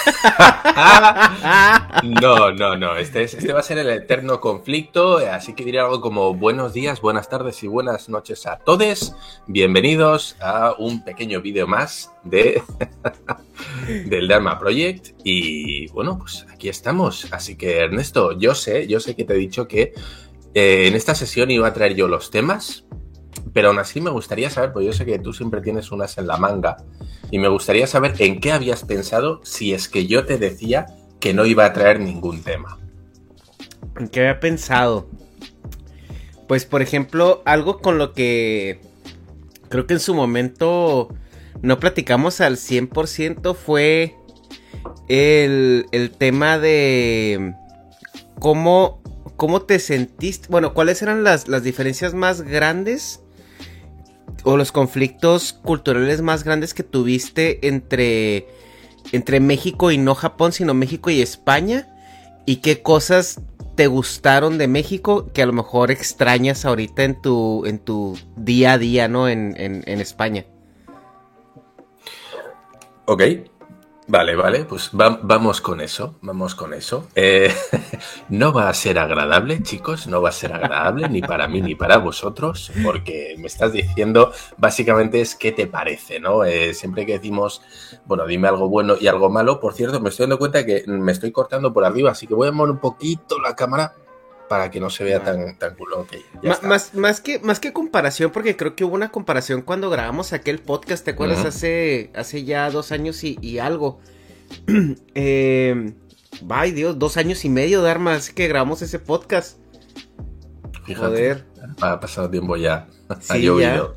no, no, no. Este, es, este va a ser el eterno conflicto. Así que diré algo como buenos días, buenas tardes y buenas noches a todos. Bienvenidos a un pequeño vídeo más de del Dharma Project. Y bueno, pues aquí estamos. Así que Ernesto, yo sé, yo sé que te he dicho que eh, en esta sesión iba a traer yo los temas, pero aún así me gustaría saber, porque yo sé que tú siempre tienes unas en la manga, y me gustaría saber en qué habías pensado si es que yo te decía que no iba a traer ningún tema. ¿En qué había pensado? Pues por ejemplo, algo con lo que creo que en su momento no platicamos al 100% fue el, el tema de cómo, cómo te sentiste, bueno, cuáles eran las, las diferencias más grandes o los conflictos culturales más grandes que tuviste entre, entre México y no Japón, sino México y España? ¿Y qué cosas te gustaron de México que a lo mejor extrañas ahorita en tu, en tu día a día, ¿no? En, en, en España. Ok, Vale, vale, pues vamos con eso, vamos con eso. Eh, no va a ser agradable, chicos, no va a ser agradable ni para mí ni para vosotros, porque me estás diciendo, básicamente es qué te parece, ¿no? Eh, siempre que decimos, bueno, dime algo bueno y algo malo, por cierto, me estoy dando cuenta que me estoy cortando por arriba, así que voy a mover un poquito la cámara para que no se vea tan, tan culo. más, más, que, más que comparación, porque creo que hubo una comparación cuando grabamos aquel podcast, ¿te acuerdas? hace, hace ya dos años y, algo. eh, ay Dios, dos años y medio de armas que grabamos ese podcast. Fíjate, ha pasado tiempo ya. ha llovido.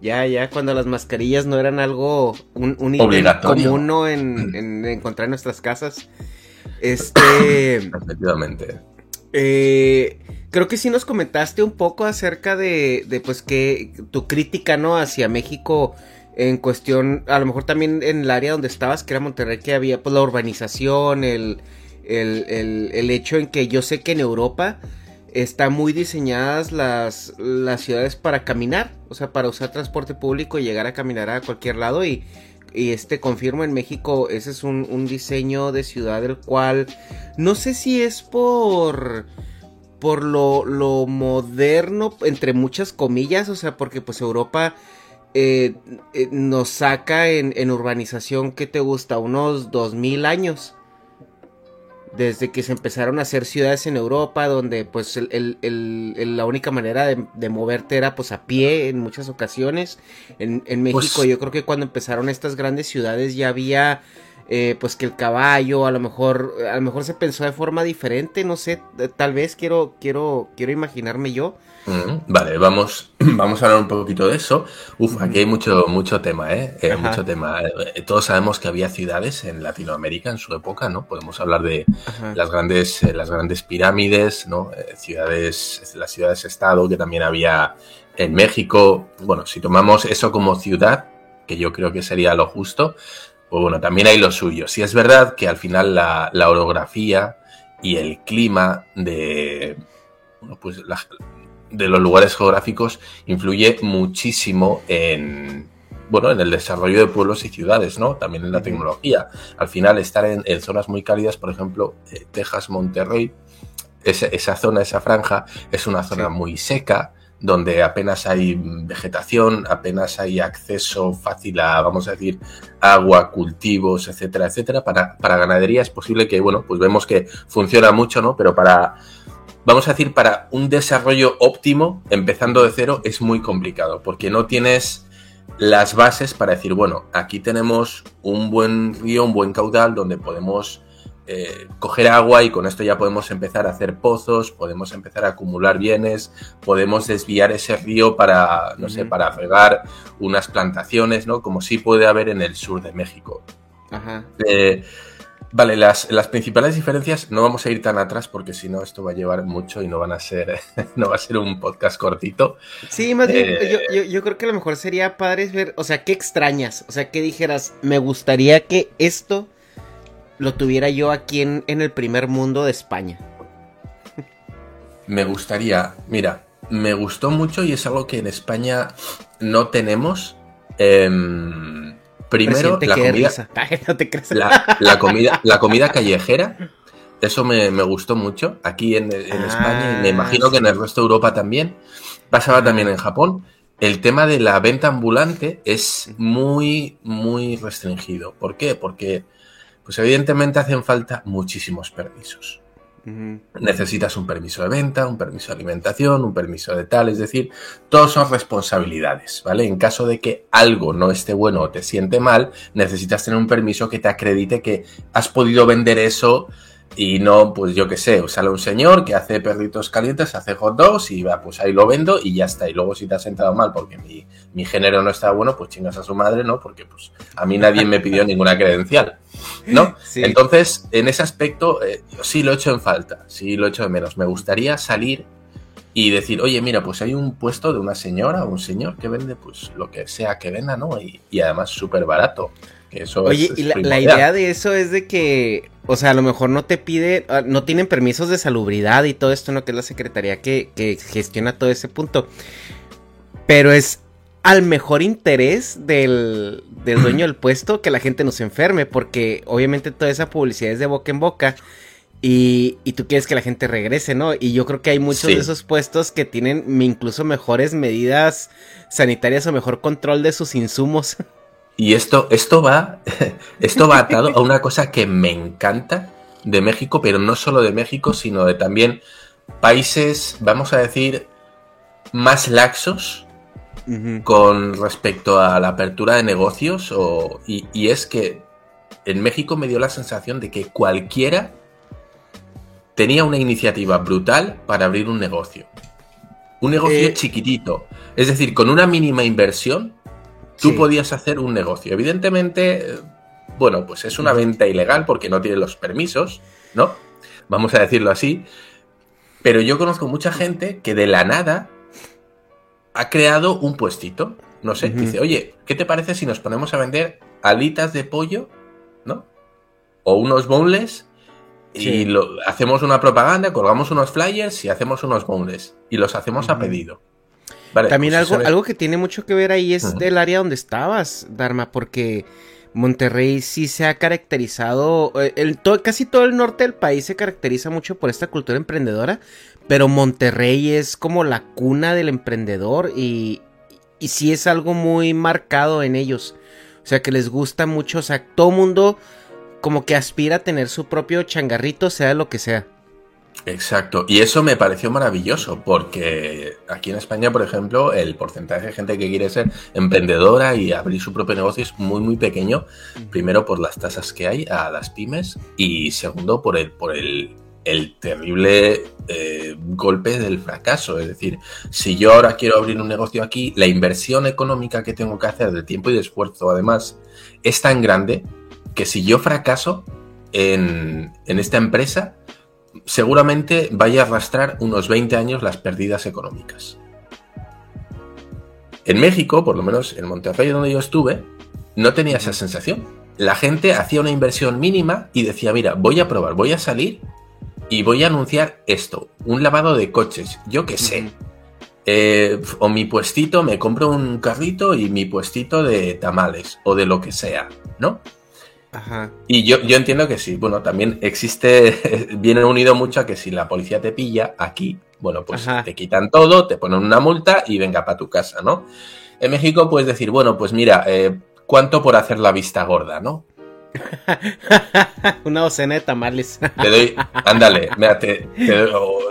Ya. ya, cuando las mascarillas no eran algo, un, un común en, en encontrar en nuestras casas. Este. Efectivamente. Eh, creo que sí nos comentaste un poco acerca de, de, pues que tu crítica, ¿no? Hacia México en cuestión, a lo mejor también en el área donde estabas, que era Monterrey, que había pues la urbanización, el, el, el, el hecho en que yo sé que en Europa están muy diseñadas las, las ciudades para caminar, o sea, para usar transporte público y llegar a caminar a cualquier lado y y este confirmo en México, ese es un, diseño de ciudad del cual no sé si es por por lo, lo moderno, entre muchas comillas, o sea, porque pues Europa eh, eh, nos saca en, en, urbanización que te gusta unos 2000 años desde que se empezaron a hacer ciudades en Europa, donde pues la única manera de, moverte era pues a pie en muchas ocasiones. En, México pues yo creo que cuando empezaron estas grandes ciudades ya había eh, pues que el caballo, a lo mejor, a lo mejor se pensó de forma diferente, no sé, tal vez quiero, quiero, quiero imaginarme yo. Vale, vamos, vamos a hablar un poquito de eso. Uf, aquí hay mucho, mucho tema, ¿eh? eh mucho tema. Eh, todos sabemos que había ciudades en Latinoamérica en su época, ¿no? Podemos hablar de las grandes, las grandes pirámides, ¿no? ciudades, las ciudades-estado que también había en México. Bueno, si tomamos eso como ciudad, que yo creo que sería lo justo, pues bueno, también hay lo suyo. Si es verdad que al final la, orografía y el clima de, pues de los lugares geográficos influye muchísimo en, bueno, en el desarrollo de pueblos y ciudades, ¿no? También en la tecnología. Al final, estar en, zonas muy cálidas, por ejemplo, eh, Texas, Monterrey, esa, zona, esa franja, es una zona muy seca, donde apenas hay vegetación, apenas hay acceso fácil a, vamos a decir, agua, cultivos, etcétera, etcétera. Para, para ganadería es posible que, bueno, pues vemos que funciona mucho, ¿no? Pero para, vamos a decir, para un desarrollo óptimo, empezando de cero, es muy complicado, porque no tienes las bases para decir, bueno, aquí tenemos un buen río, un buen caudal donde podemos eh, coger agua y con esto ya podemos empezar a hacer pozos, podemos empezar a acumular bienes, podemos desviar ese río para, no sé, para regar unas plantaciones, ¿no? Como sí puede haber en el sur de México. Ajá. Eh, Vale, las, principales diferencias no vamos a ir tan atrás porque si no esto va a llevar mucho y no van a ser no va a ser un podcast cortito. Sí, más bien eh, yo, creo que a lo mejor sería padre ver, o sea, ¿qué extrañas? O sea, ¿qué dijeras? Me gustaría que esto lo tuviera yo aquí en, en el primer mundo de España. Me gustaría, mira, me gustó mucho y es algo que en España no tenemos. Em, primero, la comida, la, comida, la comida callejera. Eso me, gustó mucho aquí en, España y me ah, imagino que en el resto de Europa también. Pasaba también en Japón. El tema de la venta ambulante es muy, muy restringido. ¿Por qué? Porque, pues evidentemente hacen falta muchísimos permisos. Necesitas un permiso de venta, un permiso de alimentación, un permiso de tal, es decir, todos son responsabilidades, ¿vale? En caso de que algo no esté bueno o te siente mal, necesitas tener un permiso que te acredite que has podido vender eso y no, pues yo qué sé, sale un señor que hace perritos calientes, hace hot dogs y va, pues ahí lo vendo y ya está. Y luego si te has sentado mal porque mi, género no está bueno, pues chingas a su madre, ¿no? Porque pues a mí nadie me pidió ninguna credencial, ¿no? Entonces, en ese aspecto, eh, sí lo he hecho en falta, sí lo he hecho de menos. Me gustaría salir y decir, oye, mira, pues hay un puesto de una señora o un señor que vende pues lo que sea que venda, ¿no? Y, y además súper barato. Oye, y la, idea de eso es de que, o sea, a lo mejor no te pide, ah, no tienen permisos de salubridad y todo esto, ¿no? Que es la secretaría que, gestiona todo ese punto. Pero es al mejor interés del, dueño del puesto que la gente no se enferme, porque obviamente toda esa publicidad es de boca en boca. Y, y, tú quieres que la gente regrese, ¿no? Y yo creo que hay muchos de esos puestos que tienen incluso mejores medidas sanitarias o mejor control de sus insumos. Y esto, esto va, esto va atado a una cosa que me encanta de México, pero no solo de México, sino de también países, vamos a decir, más laxos con respecto a la apertura de negocios. y, es que en México me dio la sensación de que cualquiera tenía una iniciativa brutal para abrir un negocio. Un negocio eh, chiquitito. Es decir, con una mínima inversión tú podías hacer un negocio. Evidentemente, bueno, pues es una venta ilegal porque no tiene los permisos, ¿no? Vamos a decirlo así. Pero yo conozco mucha gente que de la nada ha creado un puestito. No sé, dice, oye, ¿qué te parece si nos ponemos a vender alitas de pollo, ¿no? O unos boneless y lo, hacemos una propaganda, colgamos unos flyers y hacemos unos boneless y los hacemos a pedido. También pues algo, algo que tiene mucho que ver ahí es del área donde estabas, Dharma, porque Monterrey sí se ha caracterizado, eh, el, casi todo el norte del país se caracteriza mucho por esta cultura emprendedora, pero Monterrey es como la cuna del emprendedor y, y sí es algo muy marcado en ellos. O sea, que les gusta mucho, o sea, todo mundo como que aspira a tener su propio changarrito, sea lo que sea. Exacto, y eso me pareció maravilloso, porque aquí en España, por ejemplo, el porcentaje de gente que quiere ser emprendedora y abrir su propio negocio es muy, muy pequeño. Primero, por las tasas que hay a las pymes, y segundo, por el, por el, terrible eh, golpe del fracaso. Es decir, si yo ahora quiero abrir un negocio aquí, la inversión económica que tengo que hacer de tiempo y de esfuerzo, además, es tan grande que si yo fracaso en, en esta empresa, seguramente vaya a arrastrar unos 20 años las pérdidas económicas. En México, por lo menos en Monterrey donde yo estuve, no tenía esa sensación. La gente hacía una inversión mínima y decía, mira, voy a probar, voy a salir y voy a anunciar esto, un lavado de coches, yo qué sé. Eh, o mi puestito, me compro un carrito y mi puestito de tamales o de lo que sea, ¿no? Y yo, yo entiendo que sí. Bueno, también existe, viene unido mucho a que si la policía te pilla aquí, bueno, pues te quitan todo, te ponen una multa y venga para tu casa, ¿no? En México puedes decir, bueno, pues mira, eh, ¿cuánto por hacer la vista gorda, no? una docena de tamales. te doy, ándale, mira,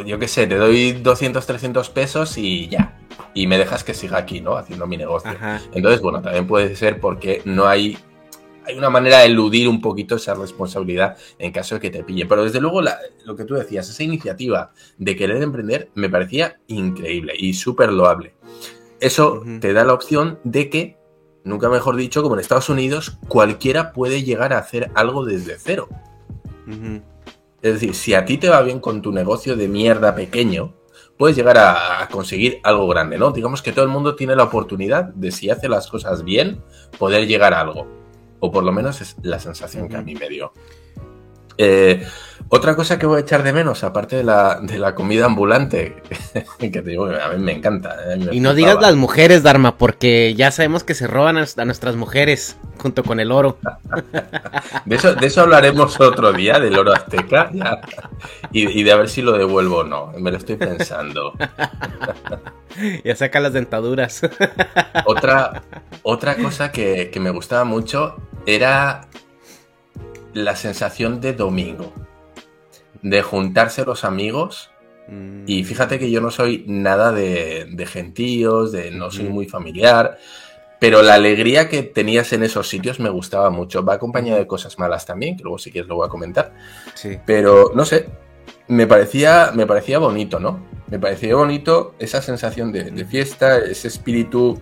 yo qué sé, te doy 200, 300 pesos y ya. Y me dejas que siga aquí, ¿no? Haciendo mi negocio. Entonces, bueno, también puede ser porque no hay hay una manera de eludir un poquito esa responsabilidad en caso de que te pille. Pero desde luego, lo que tú decías, esa iniciativa de querer emprender me parecía increíble y súper loable. Eso te da la opción de que, nunca mejor dicho, como en Estados Unidos, cualquiera puede llegar a hacer algo desde cero. Es decir, si a ti te va bien con tu negocio de mierda pequeño, puedes llegar a, conseguir algo grande, ¿no? Digamos que todo el mundo tiene la oportunidad de, si hace las cosas bien, poder llegar a algo. O por lo menos es la sensación que a mí me dio. Eh, otra cosa que voy a echar de menos, aparte de la, de la comida ambulante, que te digo, a mí me encanta. Eh, y no digas las mujeres, Dharma, porque ya sabemos que se roban a, nuestras mujeres junto con el oro. De eso, de eso hablaremos otro día, del oro azteca, y, de a ver si lo devuelvo o no. Me lo estoy pensando. Ya saca las dentaduras. Otra, otra cosa que, que me gustaba mucho era la sensación de domingo, de juntarse los amigos. Y mm. fíjate que yo no soy nada de, gentíos, de no soy muy familiar, pero la alegría que tenías en esos sitios me gustaba mucho. Va acompañada de cosas malas también, que luego si quieres lo voy a comentar. Sí. Pero no sé, me parecía, me parecía bonito, ¿no? Me parecía bonito esa sensación de fiesta, ese espíritu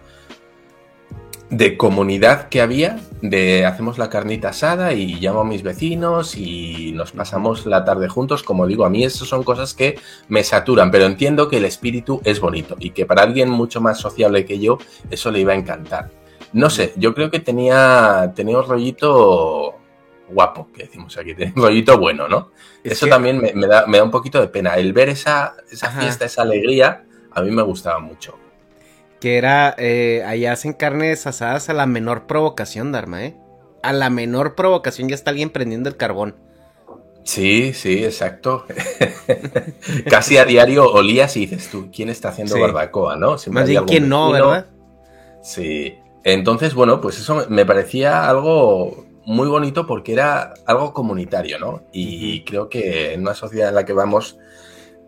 de comunidad que había, de hacemos la carnita asada y llamo a mis vecinos y nos pasamos la tarde juntos, como digo, a mí eso son cosas que me saturan, pero entiendo que el espíritu es bonito y que para alguien mucho más sociable que yo eso le iba a encantar. No sé, yo creo que tenía, tenía un rollito guapo, que decimos aquí, un rollito bueno, ¿no? eso también me, da, me, da, un poquito de pena. El ver esa, esa fiesta, esa alegría, a mí me gustaba mucho. Que era, eh, allá hacen carnes asadas a la menor provocación, Dharma, ¿eh? A la menor provocación ya está alguien prendiendo el carbón. Sí, sí, exacto. Casi a diario olías y dices tú, ¿quién está haciendo barbacoa, no? Más bien, ¿quién no, verdad? Sí. Entonces, bueno, pues eso me parecía algo muy bonito porque era algo comunitario, ¿no? Y creo que en una sociedad en la que vamos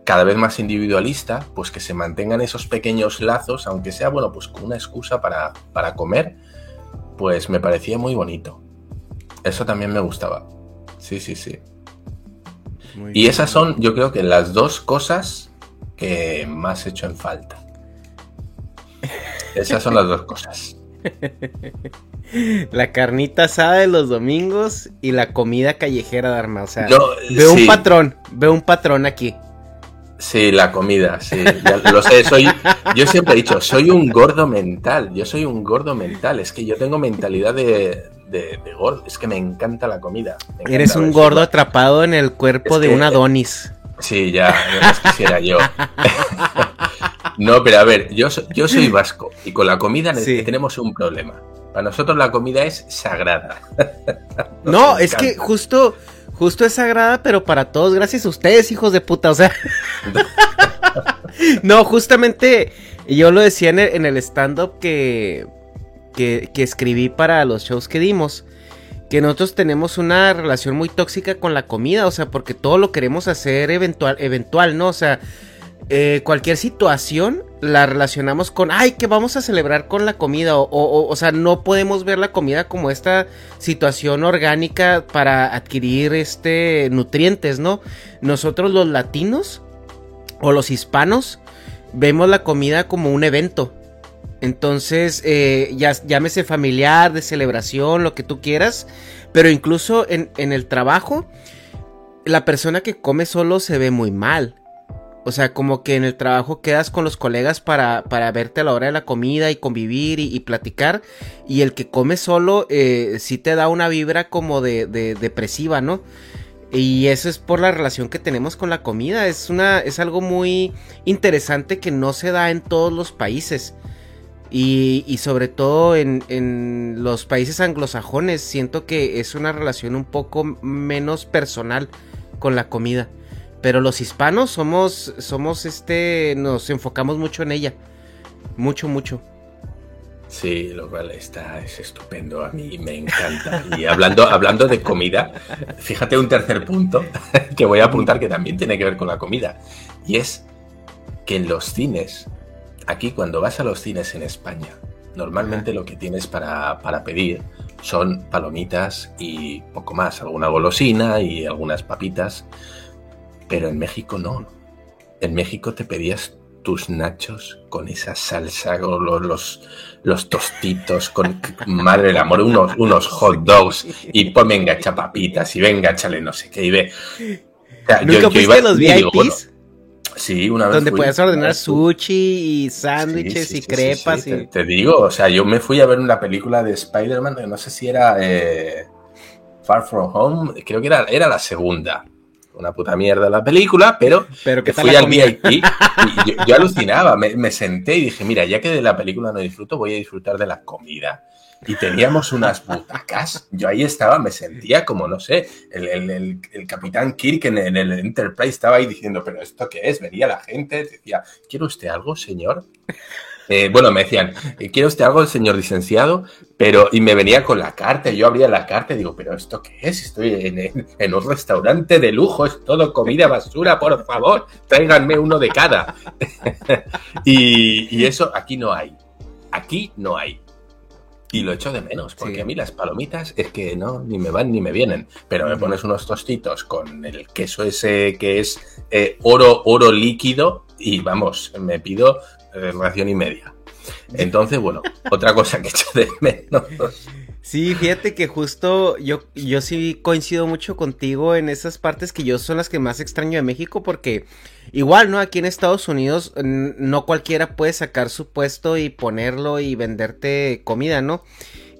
cada vez más individualista, pues que se mantengan esos pequeños lazos, aunque sea, bueno, pues con una excusa para, para comer, pues me parecía muy bonito. Eso también me gustaba. Sí, sí, sí. y esas son, yo creo que las dos cosas que más he hecho en falta. Esas son las dos cosas. La carnita asada de los domingos y la comida callejera de arma. O sea, veo un patrón, veo un patrón aquí. Sí, la comida, sí, lo sé, soy, yo siempre he dicho, soy un gordo mental, yo soy un gordo mental, es que yo tengo mentalidad de, de, gordo, es que me encanta la comida. Eres un gordo atrapado en el cuerpo de un Adonis. Sí, ya, no quisiera yo. no, pero a ver, yo, yo soy vasco y con la comida tenemos un problema. Para nosotros la comida es sagrada. no, es que justo Justo es sagrada, pero para todos, gracias a ustedes, hijos de puta, o sea. no, justamente yo lo decía en el, stand-up que, que, escribí para los shows que dimos. Que nosotros tenemos una relación muy tóxica con la comida, o sea, porque todo lo queremos hacer eventual, eventual, ¿no? O sea, eh, cualquier situación la relacionamos con, ay, que vamos a celebrar con la comida, o, o, o, sea, no podemos ver la comida como esta situación orgánica para adquirir este nutrientes, ¿no? Nosotros los latinos o los hispanos vemos la comida como un evento. Entonces, eh, ya, llámese familiar, de celebración, lo que tú quieras, pero incluso en, en el trabajo, la persona que come solo se ve muy mal. O sea, como que en el trabajo quedas con los colegas para, para verte a la hora de la comida y convivir y, platicar. Y el que come solo eh, sí te da una vibra como de, depresiva, ¿no? Y eso es por la relación que tenemos con la comida. Es, una, es algo muy interesante que no se da en todos los países. Y, y sobre todo en, en, los países anglosajones siento que es una relación un poco menos personal con la comida. Pero los hispanos somos, somos este, nos enfocamos mucho en ella. Mucho, mucho. Sí, lo cual está, es estupendo, a mí me encanta. Y hablando, hablando de comida, fíjate un tercer punto que voy a apuntar que también tiene que ver con la comida. Y es que en los cines, aquí cuando vas a los cines en España, normalmente lo que tienes para, para pedir son palomitas y poco más, alguna golosina y algunas papitas pero en México no. En México te pedías tus nachos con esa salsa, los, los, los tostitos, con madre del amor, unos, unos hot dogs y pues venga, echa papitas y venga, échale no sé qué y ve. ¿Nunca fuiste los VIPs? sí, una vez Donde puedes ordenar sushi y sándwiches y crepas. y... Te, digo, o sea, yo me fui a ver una película de Spider-Man, no sé si era eh, Far From Home, creo que era, era la segunda una puta mierda la película, pero, pero que fui al VIP y yo, alucinaba, me, senté y dije, mira, ya que de la película no disfruto, voy a disfrutar de la comida. Y teníamos unas butacas, yo ahí estaba, me sentía como, no sé, el, capitán Kirk en, en, el Enterprise estaba ahí diciendo, pero ¿esto qué es? Venía la gente, decía, ¿quiere usted algo, señor? Eh, bueno, me decían, ¿quiere usted algo, señor licenciado? Pero, y me venía con la carta, yo abría la carta y digo, ¿pero esto qué es? Estoy en, un restaurante de lujo, es todo comida basura, por favor, tráiganme uno de cada. y, eso aquí no hay. Aquí no hay. Y lo echo de menos, porque a mí las palomitas es que no, ni me van ni me vienen. Pero me pones unos tostitos con el queso ese que es eh, oro, oro líquido y vamos, me pido relación y media. Entonces, bueno, otra cosa que echo de menos. Sí, fíjate que justo yo, yo sí coincido mucho contigo en esas partes que yo son las que más extraño de México porque igual, ¿no? Aquí en Estados Unidos no cualquiera puede sacar su puesto y ponerlo y venderte comida, ¿no?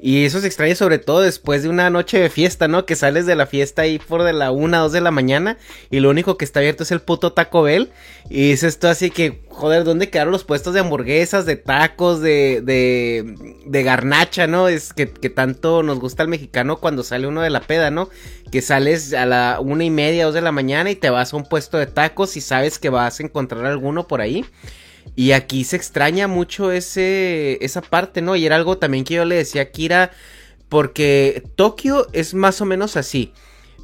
Y eso se extraña sobre todo después de una noche de fiesta, ¿no? Que sales de la fiesta ahí por de la una, dos de la mañana y lo único que está abierto es el puto Taco Bell. Y dices esto así que, joder, ¿dónde quedaron los puestos de hamburguesas, de tacos, de, de, de garnacha, ¿no? Es que, que tanto nos gusta el mexicano cuando sale uno de la peda, ¿no? Que sales a la una y media, dos de la mañana y te vas a un puesto de tacos y sabes que vas a encontrar alguno por ahí. Y aquí se extraña mucho ese, esa parte, ¿no? Y era algo también que yo le decía a Kira, porque Tokio es más o menos así.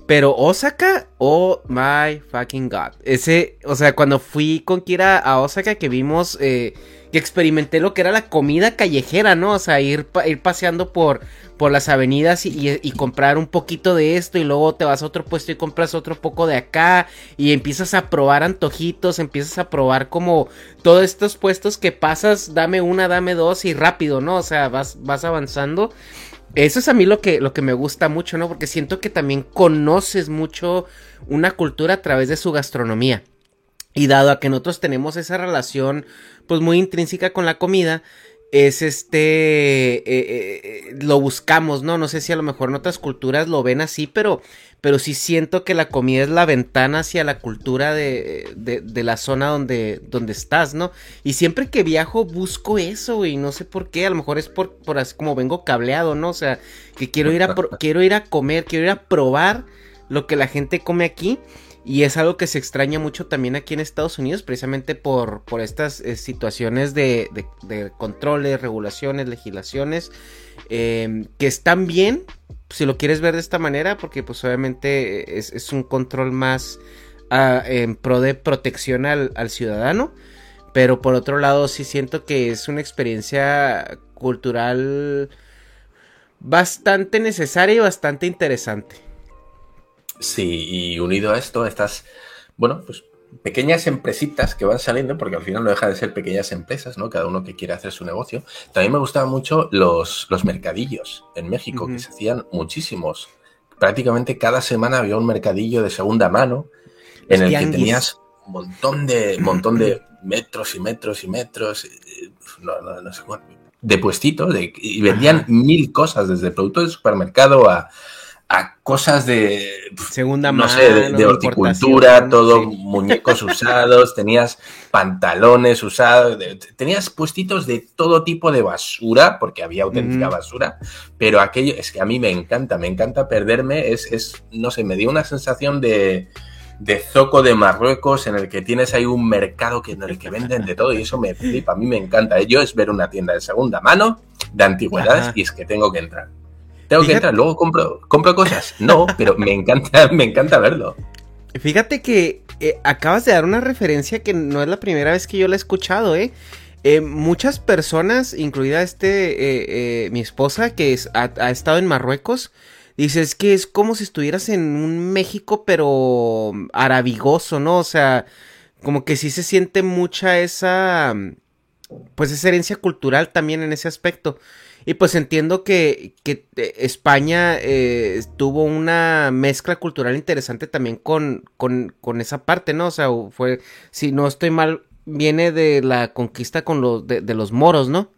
Pero Osaka, oh my fucking god. Ese, o sea, cuando fui con Kira a Osaka que vimos eh, que experimenté lo que era la comida callejera, ¿no? O sea, ir, ir paseando por, por las avenidas y, comprar un poquito de esto y luego te vas a otro puesto y compras otro poco de acá y empiezas a probar antojitos, empiezas a probar como todos estos puestos que pasas, dame una, dame dos y rápido, ¿no? O sea, vas, vas avanzando. Eso es a mí lo que, lo que me gusta mucho, ¿no? Porque siento que también conoces mucho una cultura a través de su gastronomía. Y dado a que nosotros tenemos esa relación pues muy intrínseca con la comida, es este, eh, eh, lo buscamos, ¿no? No sé si a lo mejor en otras culturas lo ven así, pero, pero sí siento que la comida es la ventana hacia la cultura de, de, la zona donde, donde estás, ¿no? Y siempre que viajo busco eso, y no sé por qué, a lo mejor es por, por así como vengo cableado, ¿no? O sea, que quiero ir a, quiero ir a comer, quiero ir a probar lo que la gente come aquí. Y es algo que se extraña mucho también aquí en Estados Unidos, precisamente por, por estas eh, situaciones de, de, controles, regulaciones, legislaciones, em, que están bien, si lo quieres ver de esta manera, porque pues obviamente es, un control más ah, en pro de protección al, al ciudadano. Pero por otro lado sí siento que es una experiencia cultural bastante necesaria y bastante interesante. Sí, y unido a esto, estas, bueno, pues pequeñas empresitas que van saliendo, porque al final no deja de ser pequeñas empresas, ¿no? Cada uno que quiere hacer su negocio. También me gustaban mucho los, los mercadillos en México, que se hacían muchísimos. Prácticamente cada semana había un mercadillo de segunda mano en el que tenías un montón de, montón de metros y metros y metros, eh, no, no, no sé de puestitos, de, y vendían mil cosas, desde productos de supermercado a a cosas de segunda no sé, de, horticultura, todo muñecos usados, tenías pantalones usados, tenías puestitos de todo tipo de basura, porque había auténtica basura, pero aquello es que a mí me encanta, me encanta perderme, es, es no sé, me dio una sensación de, de zoco de Marruecos en el que tienes ahí un mercado que, en el que venden de todo y eso me flipa, a mí me encanta. Yo es ver una tienda de segunda mano de antigüedades y es que tengo que entrar. Tengo que entrar, luego compro, compro cosas. No, pero me encanta, me encanta verlo. Fíjate que eh, acabas de dar una referencia que no es la primera vez que yo la he escuchado, ¿eh? eh muchas personas, incluida este, eh, mi esposa, que ha, estado en Marruecos, dices que es como si estuvieras en un México, pero arabigoso, ¿no? O sea, como que sí se siente mucha esa, pues esa herencia cultural también en ese aspecto. Y pues entiendo que, que eh, España eh, tuvo una mezcla cultural interesante también con, con, con, esa parte, ¿no? O sea, fue, si no estoy mal, viene de la conquista con los, de, los moros, ¿no?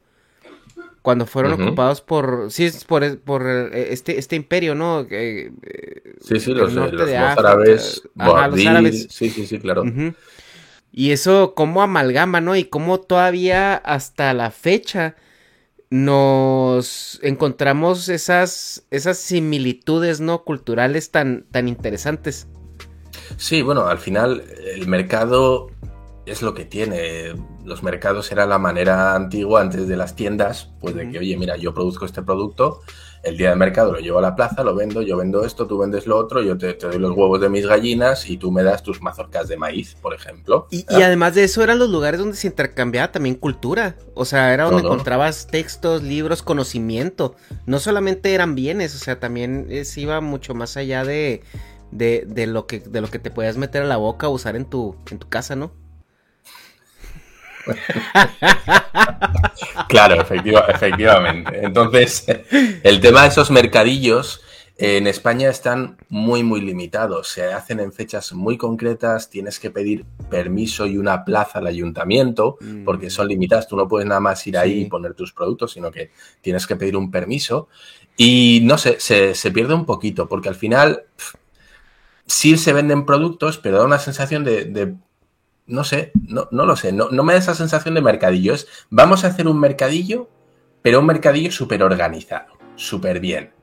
Cuando fueron ocupados por, sí, por, por eh, este, este imperio, ¿no? sí, sí, los, los, árabes, los árabes. Sí, sí, sí, claro. Y eso, cómo amalgama, ¿no? Y cómo todavía hasta la fecha nos encontramos esas, esas similitudes no culturales tan, tan interesantes. Sí, bueno, al final el mercado es lo que tiene. Los mercados era la manera antigua antes de las tiendas, pues de que, oye, mira, yo produzco este producto, el día del mercado lo llevo a la plaza, lo vendo, yo vendo esto, tú vendes lo otro, yo te, doy los huevos de mis gallinas y tú me das tus mazorcas de maíz, por ejemplo. Y, además de eso eran los lugares donde se intercambiaba también cultura, o sea, era donde encontrabas textos, libros, conocimiento, no solamente eran bienes, o sea, también se iba mucho más allá de, de, lo que, de lo que te podías meter a la boca o usar en tu, en tu casa, ¿no? claro, efectivamente. Entonces, el tema de esos mercadillos en España están muy, muy limitados. Se hacen en fechas muy concretas, tienes que pedir permiso y una plaza al ayuntamiento, mm. porque son limitadas. Tú no puedes nada más ir ahí y poner tus productos, sino que tienes que pedir un permiso. Y no sé, se, pierde un poquito, porque al final sí se venden productos, pero da una sensación de no sé, no, no lo sé, no, no, me da esa sensación de mercadillo. Es, vamos a hacer un mercadillo, pero un mercadillo súper organizado, súper bien.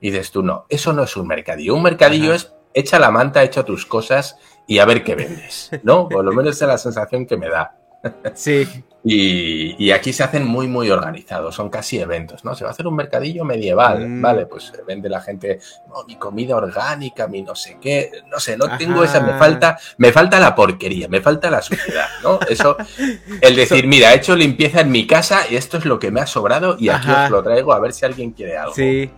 Y dices tú, no, eso no es un mercadillo. Un mercadillo es echa la manta, echa tus cosas y a ver qué vendes, ¿no? Por lo menos es la sensación que me da. Sí. Y, aquí se hacen muy, muy organizados, son casi eventos, ¿no? Se va a hacer un mercadillo medieval, mm. ¿vale? Pues vende la gente, mi comida orgánica, mi no sé qué, no sé, no tengo esa, me falta, me falta la porquería, me falta la suciedad, ¿no? Eso, el decir, mira, he hecho limpieza en mi casa y esto es lo que me ha sobrado y aquí os lo traigo a ver si alguien quiere algo. Sí.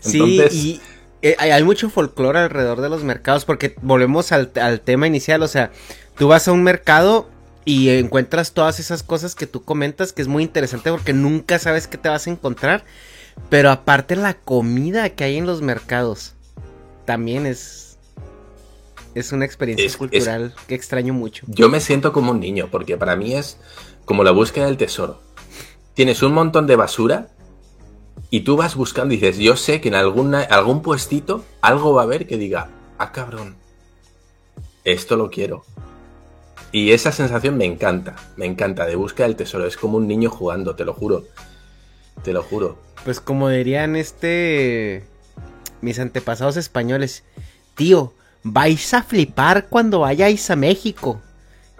sí, y eh, hay mucho folclore alrededor de los mercados porque volvemos al, al tema inicial, o sea, tú vas a un mercado y encuentras todas esas cosas que tú comentas, que es muy interesante porque nunca sabes qué te vas a encontrar. Pero aparte la comida que hay en los mercados, también es, es una experiencia cultural que extraño mucho. Yo me siento como un niño, porque para mí es como la búsqueda del tesoro. Tienes un montón de basura y tú vas buscando y dices, yo sé que en alguna, algún puestito algo va a haber que diga, ah cabrón, esto lo quiero. Y esa sensación me encanta, me encanta, de búsqueda del tesoro. Es como un niño jugando, te lo juro. Te lo juro. Pues como dirían este... Mis antepasados españoles. Tío, vais a flipar cuando vayáis a México.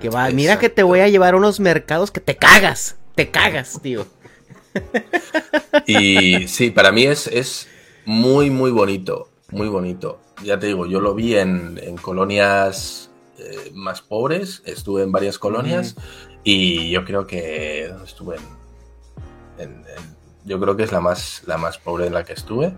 Que va, mira que te voy a llevar a unos mercados que te cagas. Te cagas, tío. Y sí, para mí es, es muy, muy bonito. Muy bonito. Ya te digo, yo lo vi en, en colonias eh, más pobres, estuve en varias colonias y yo creo que estuve en, yo creo que es la más la más pobre en la que estuve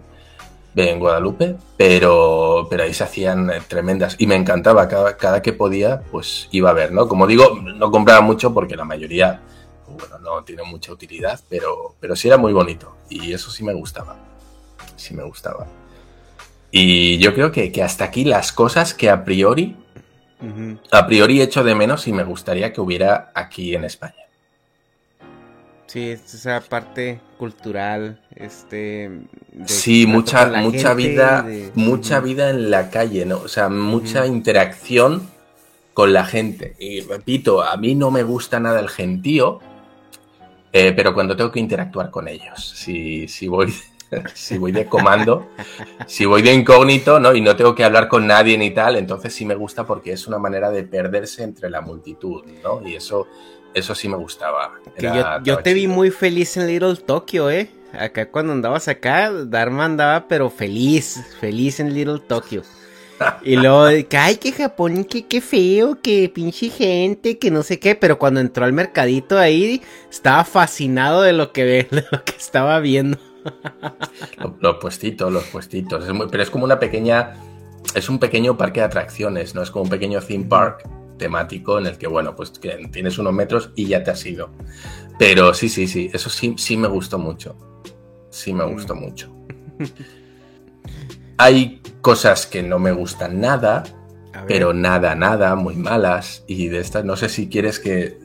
en Guadalupe, pero, pero ahí se hacían eh, tremendas y me encantaba, cada, cada que podía, pues iba a ver, ¿no? Como digo, no compraba mucho porque la mayoría, bueno, no tiene mucha utilidad, pero, pero sí era muy bonito y eso sí me gustaba, sí me gustaba. Y yo creo que, que hasta aquí las cosas que a priori a priori echo de menos y me gustaría que hubiera aquí en España. Sí, esa parte cultural, este... sí, mucha, mucha vida, mucha vida en la calle, ¿no? O sea, mucha interacción con la gente. Y repito, a mí no me gusta nada el gentío, eh, pero cuando tengo que interactuar con ellos, si, si voy si voy de comando, si voy de incógnito, ¿no? Y no tengo que hablar con nadie ni tal, entonces sí me gusta porque es una manera de perderse entre la multitud, ¿no? Y eso, eso sí me gustaba. yo, te vi muy feliz en Little Tokyo, ¿eh? Acá cuando andabas acá, Dharma andaba pero feliz, feliz en Little Tokyo. Y luego, ay, que Japón, que qué feo, que pinche gente, que no sé qué, pero cuando entró al mercadito ahí, estaba fascinado de lo que, de lo que estaba viendo. Los puestitos, los puestitos. Es muy, pero es como una pequeña. Es un pequeño parque de atracciones, ¿no? Es como un pequeño theme park. temático en el que, bueno, pues tienes unos metros y ya te has ido. Pero sí, sí, sí, eso sí, sí me gustó mucho. Sí me gustó mm. mucho. Hay cosas que no me gustan nada, pero nada, nada, muy malas. Y de estas, no sé si quieres que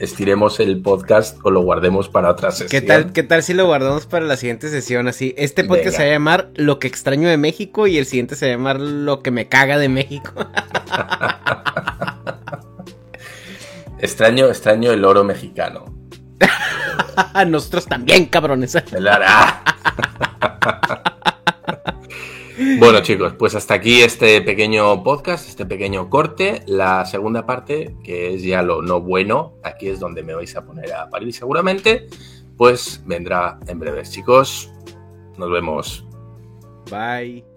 estiremos el podcast o lo guardemos para otra sesión. ¿Qué tal, qué tal si lo guardamos para la siguiente sesión? Así, este podcast se va a llamar Lo que extraño de México y el siguiente se va a llamar Lo que me caga de México. extraño, extraño el oro mexicano. Nosotros también, cabrones. Bueno chicos, pues hasta aquí este pequeño podcast, este pequeño corte. La segunda parte, que es ya lo no bueno, aquí es donde me vais a poner a parir seguramente, pues vendrá en breves chicos. Nos vemos. Bye.